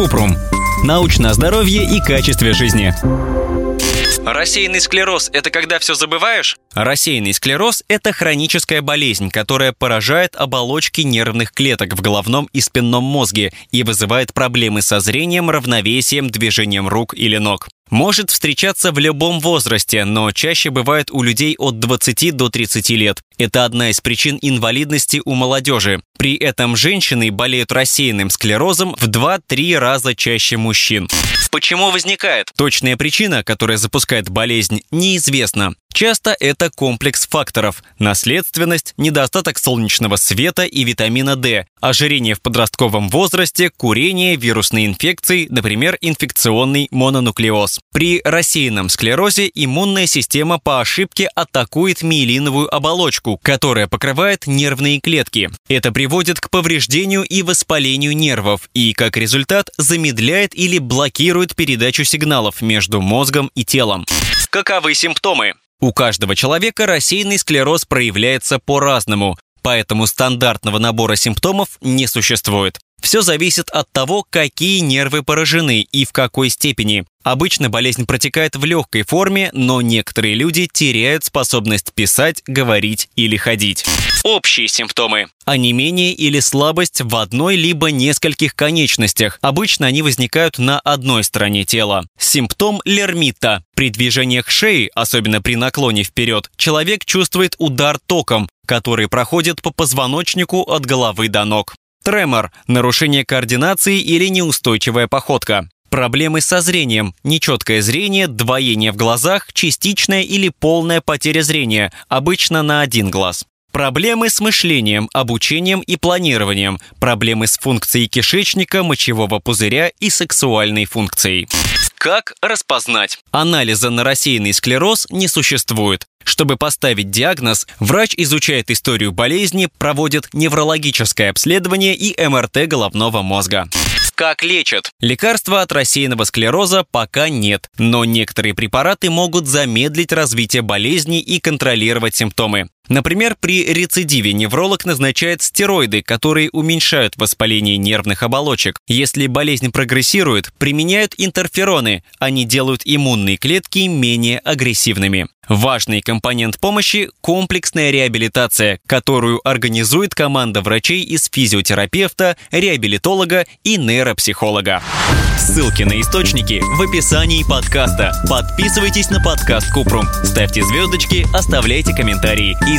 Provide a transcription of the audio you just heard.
Купрум. Научное здоровье и качестве жизни. Рассеянный склероз – это когда все забываешь? Рассеянный склероз – это хроническая болезнь, которая поражает оболочки нервных клеток в головном и спинном мозге и вызывает проблемы со зрением, равновесием, движением рук или ног. Может встречаться в любом возрасте, но чаще бывает у людей от 20 до 30 лет. Это одна из причин инвалидности у молодежи. При этом женщины болеют рассеянным склерозом в 2-3 раза чаще мужчин. Почему возникает? Точная причина, которая запускает болезнь, неизвестна. Часто это комплекс факторов – наследственность, недостаток солнечного света и витамина D, ожирение в подростковом возрасте, курение, вирусные инфекции, например, инфекционный мононуклеоз. При рассеянном склерозе иммунная система по ошибке атакует миелиновую оболочку, которая покрывает нервные клетки. Это приводит к повреждению и воспалению нервов и, как результат, замедляет или блокирует передачу сигналов между мозгом и телом. Каковы симптомы? У каждого человека рассеянный склероз проявляется по-разному, поэтому стандартного набора симптомов не существует. Все зависит от того, какие нервы поражены и в какой степени. Обычно болезнь протекает в легкой форме, но некоторые люди теряют способность писать, говорить или ходить. Общие симптомы. Онемение или слабость в одной либо нескольких конечностях. Обычно они возникают на одной стороне тела. Симптом лермита. При движениях шеи, особенно при наклоне вперед, человек чувствует удар током, который проходит по позвоночнику от головы до ног. Тремор – нарушение координации или неустойчивая походка. Проблемы со зрением, нечеткое зрение, двоение в глазах, частичная или полная потеря зрения, обычно на один глаз. Проблемы с мышлением, обучением и планированием, проблемы с функцией кишечника, мочевого пузыря и сексуальной функцией. Как распознать? Анализа на рассеянный склероз не существует. Чтобы поставить диагноз, врач изучает историю болезни, проводит неврологическое обследование и МРТ головного мозга. Как лечат? Лекарства от рассеянного склероза пока нет, но некоторые препараты могут замедлить развитие болезни и контролировать симптомы. Например, при рецидиве невролог назначает стероиды, которые уменьшают воспаление нервных оболочек. Если болезнь прогрессирует, применяют интерфероны. Они делают иммунные клетки менее агрессивными. Важный компонент помощи – комплексная реабилитация, которую организует команда врачей из физиотерапевта, реабилитолога и нейропсихолога. Ссылки на источники в описании подкаста. Подписывайтесь на подкаст Купрум, ставьте звездочки, оставляйте комментарии и